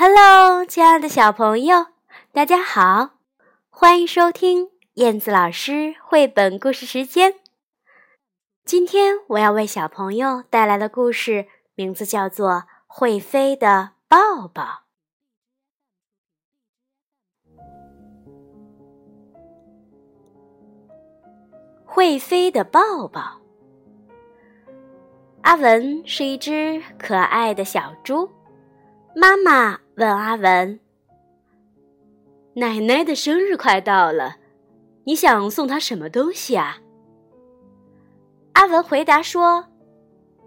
Hello，亲爱的小朋友，大家好，欢迎收听燕子老师绘本故事时间。今天我要为小朋友带来的故事名字叫做《会飞的抱抱》。会飞的抱抱。阿文是一只可爱的小猪，妈妈。问阿文：“奶奶的生日快到了，你想送她什么东西啊？”阿文回答说：“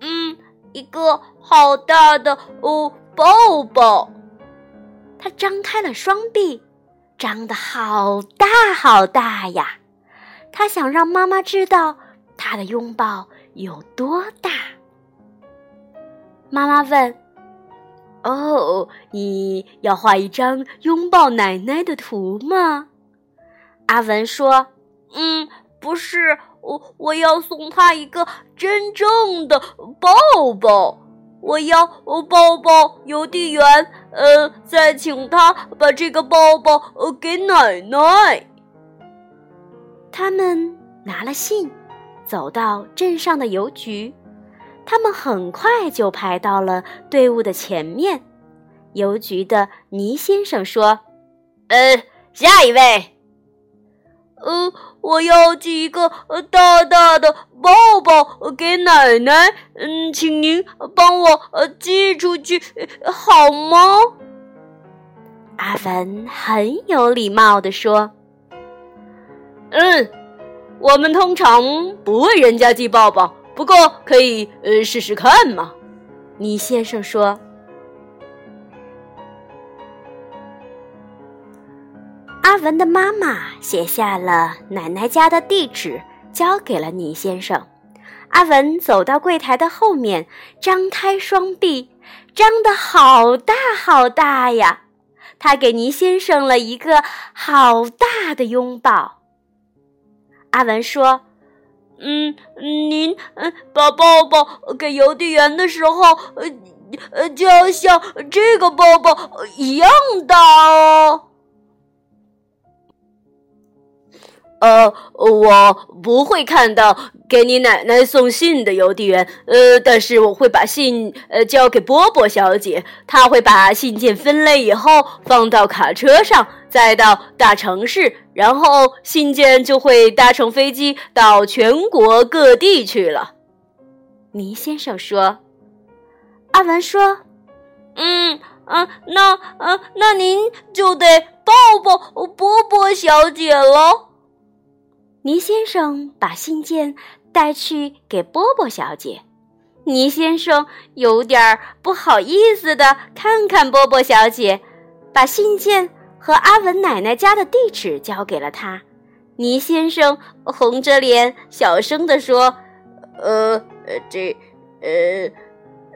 嗯，一个好大的哦抱抱。”他张开了双臂，张得好大好大呀！他想让妈妈知道他的拥抱有多大。妈妈问。哦，你要画一张拥抱奶奶的图吗？阿文说：“嗯，不是，我我要送她一个真正的抱抱。我要抱抱邮递员，呃，再请他把这个抱抱呃给奶奶。”他们拿了信，走到镇上的邮局。他们很快就排到了队伍的前面。邮局的倪先生说：“呃，下一位。呃，我要寄一个大大的抱抱给奶奶。嗯，请您帮我呃寄出去好吗？”阿凡很有礼貌地说：“嗯，我们通常不为人家寄抱抱。”不过可以呃试试看嘛，倪先生说。阿文的妈妈写下了奶奶家的地址，交给了倪先生。阿文走到柜台的后面，张开双臂，张得好大好大呀！他给倪先生了一个好大的拥抱。阿文说。嗯，您嗯把抱抱给邮递员的时候，呃呃，就要像这个抱抱一样大哦。呃，我不会看到给你奶奶送信的邮递员，呃，但是我会把信呃交给波波小姐，她会把信件分类以后放到卡车上，再到大城市，然后信件就会搭乘飞机到全国各地去了。倪先生说：“阿文说，嗯嗯，那嗯那您就得抱抱波波小姐了。”倪先生把信件带去给波波小姐，倪先生有点不好意思的看看波波小姐，把信件和阿文奶奶家的地址交给了她。倪先生红着脸小声的说：“呃，这，呃，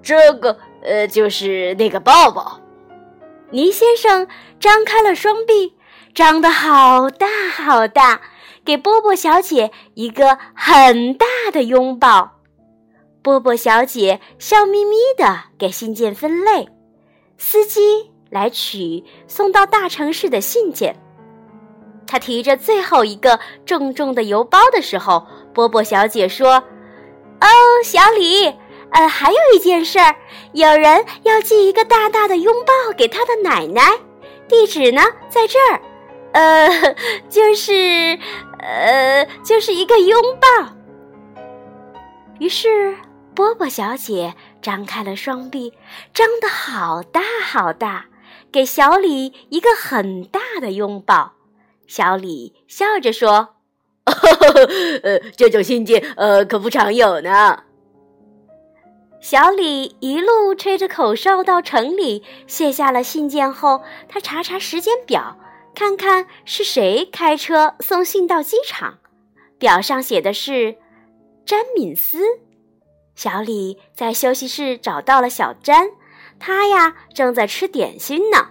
这个，呃，就是那个抱抱。”倪先生张开了双臂，张得好大好大。给波波小姐一个很大的拥抱。波波小姐笑眯眯的给信件分类，司机来取送到大城市的信件。他提着最后一个重重的邮包的时候，波波小姐说：“哦，小李，呃，还有一件事儿，有人要寄一个大大的拥抱给他的奶奶，地址呢在这儿，呃，就是。”呃，就是一个拥抱。于是，波波小姐张开了双臂，张得好大好大，给小李一个很大的拥抱。小李笑着说：“呵呵呵呃，这种信件，呃，可不常有呢。”小李一路吹着口哨到城里，卸下了信件后，他查查时间表。看看是谁开车送信到机场，表上写的是詹敏斯。小李在休息室找到了小詹，他呀正在吃点心呢。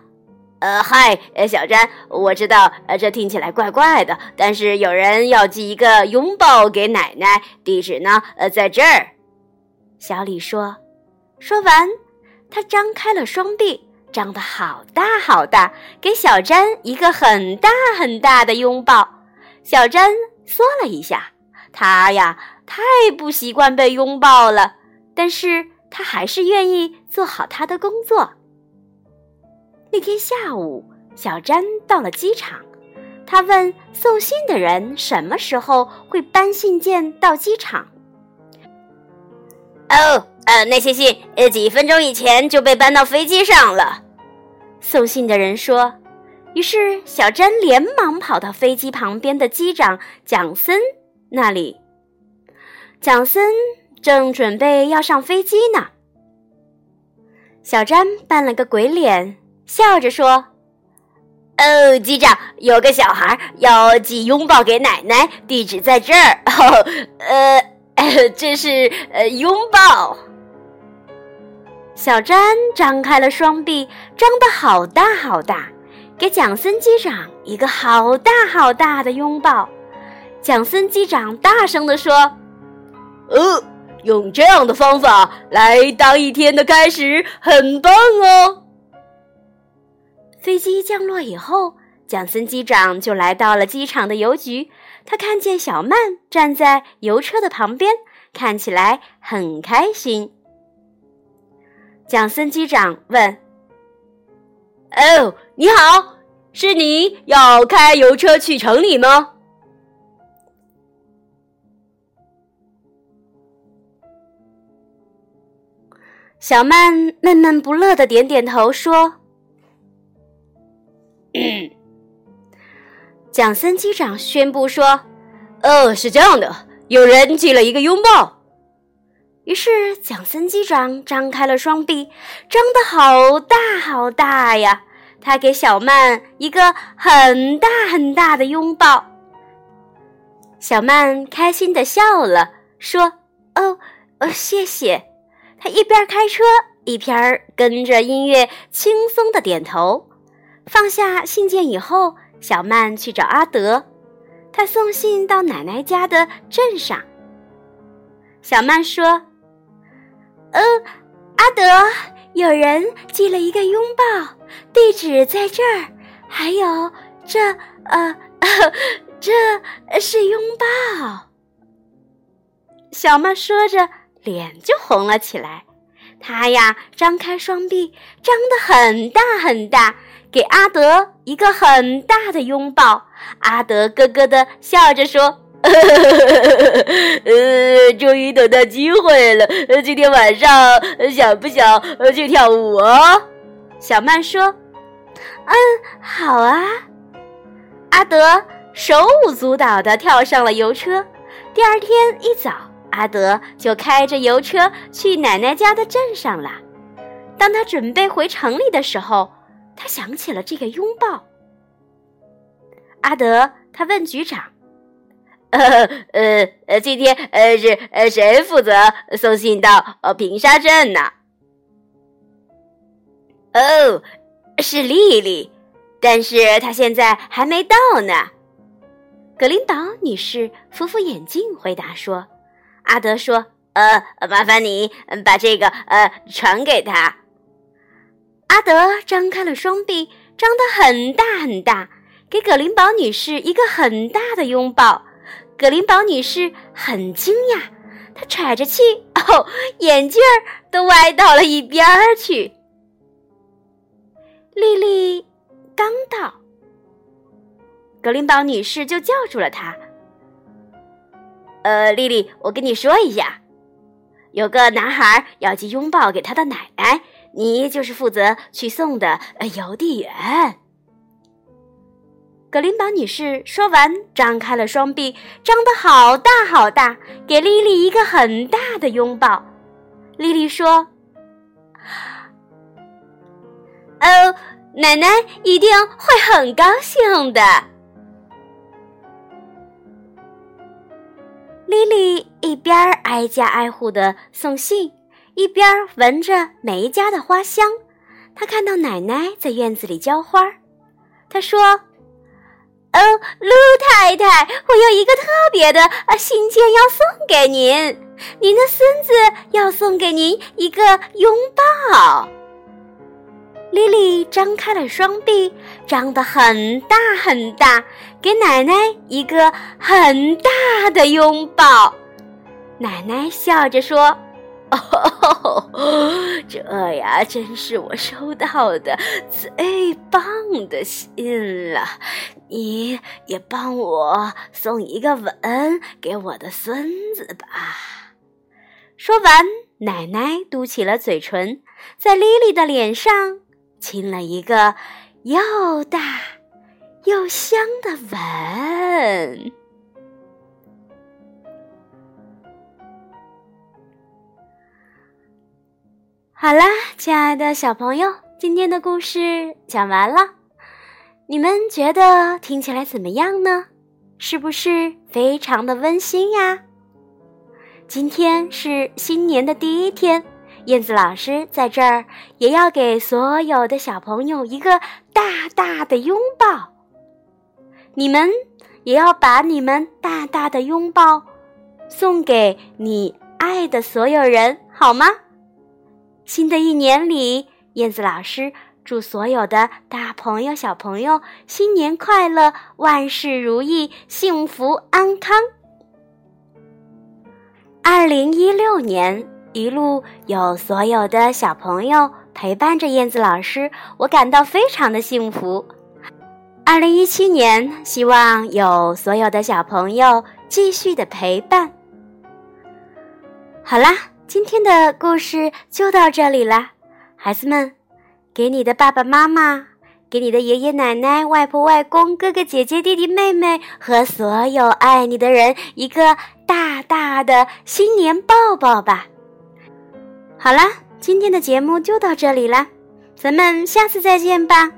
呃，嗨，小詹，我知道，呃，这听起来怪怪的，但是有人要寄一个拥抱给奶奶，地址呢，呃，在这儿。小李说。说完，他张开了双臂，张得好大好大，给小詹一个很大很大的拥抱。小詹缩了一下，他呀太不习惯被拥抱了，但是他还是愿意做好他的工作。那天下午，小詹到了机场，他问送信的人什么时候会搬信件到机场。哦，呃，那些信，呃，几分钟以前就被搬到飞机上了。送信的人说。于是，小詹连忙跑到飞机旁边的机长蒋森那里。蒋森正准备要上飞机呢。小詹扮了个鬼脸，笑着说：“哦，机长，有个小孩要寄拥抱给奶奶，地址在这儿。哦，呃，这是呃拥抱。”小詹张开了双臂，张得好大好大。给蒋森机长一个好大好大的拥抱，蒋森机长大声地说：“呃，用这样的方法来当一天的开始，很棒哦。”飞机降落以后，蒋森机长就来到了机场的邮局。他看见小曼站在邮车的旁边，看起来很开心。蒋森机长问。哦，你好，是你要开邮车去城里吗？小曼闷闷不乐的点点头说：“ 蒋森机长宣布说，哦，是这样的，有人寄了一个拥抱。”于是，蒋森机长张开了双臂，张得好大好大呀！他给小曼一个很大很大的拥抱。小曼开心的笑了，说：“哦，哦，谢谢。”他一边开车，一边跟着音乐轻松的点头。放下信件以后，小曼去找阿德，他送信到奶奶家的镇上。小曼说。嗯，阿德，有人寄了一个拥抱，地址在这儿。还有这，呃，这是拥抱。小曼说着，脸就红了起来。她呀，张开双臂，张得很大很大，给阿德一个很大的拥抱。阿德咯咯的笑着说。呃，终于等到机会了。今天晚上想不想去跳舞啊？小曼说：“嗯，好啊。”阿德手舞足蹈的跳上了邮车。第二天一早，阿德就开着邮车去奶奶家的镇上了。当他准备回城里的时候，他想起了这个拥抱。阿德，他问局长。呃呃呃，今天呃是呃谁负责送信到呃平沙镇呢？哦，是丽丽，但是她现在还没到呢。格林堡女士扶扶眼镜回答说：“阿德说，呃，麻烦你把这个呃传给他。”阿德张开了双臂，张得很大很大，给葛林堡女士一个很大的拥抱。格林堡女士很惊讶，她喘着气，哦，眼镜儿都歪到了一边儿去。丽丽刚到，格林堡女士就叫住了她：“呃，丽丽，我跟你说一下，有个男孩要寄拥抱给他的奶奶，你就是负责去送的邮递员。”格林堡女士说完，张开了双臂，张得好大好大，给莉莉一个很大的拥抱。莉莉说：“哦，奶奶一定会很高兴的。”莉莉一边挨家挨户的送信，一边闻着每家的花香。她看到奶奶在院子里浇花，她说。哦，陆太太，我有一个特别的啊信件要送给您。您的孙子要送给您一个拥抱。莉莉张开了双臂，张得很大很大，给奶奶一个很大的拥抱。奶奶笑着说：“哦，这呀，真是我收到的最棒的信了。你也帮我送一个吻给我的孙子吧。”说完，奶奶嘟起了嘴唇，在莉莉的脸上亲了一个又大又香的吻。好啦，亲爱的小朋友，今天的故事讲完了，你们觉得听起来怎么样呢？是不是非常的温馨呀？今天是新年的第一天，燕子老师在这儿也要给所有的小朋友一个大大的拥抱。你们也要把你们大大的拥抱送给你爱的所有人，好吗？新的一年里，燕子老师祝所有的大朋友、小朋友新年快乐，万事如意，幸福安康。二零一六年，一路有所有的小朋友陪伴着燕子老师，我感到非常的幸福。二零一七年，希望有所有的小朋友继续的陪伴。好啦。今天的故事就到这里啦，孩子们，给你的爸爸妈妈、给你的爷爷奶奶、外婆外公、哥哥姐姐、弟弟妹妹和所有爱你的人一个大大的新年抱抱吧。好啦，今天的节目就到这里了，咱们下次再见吧。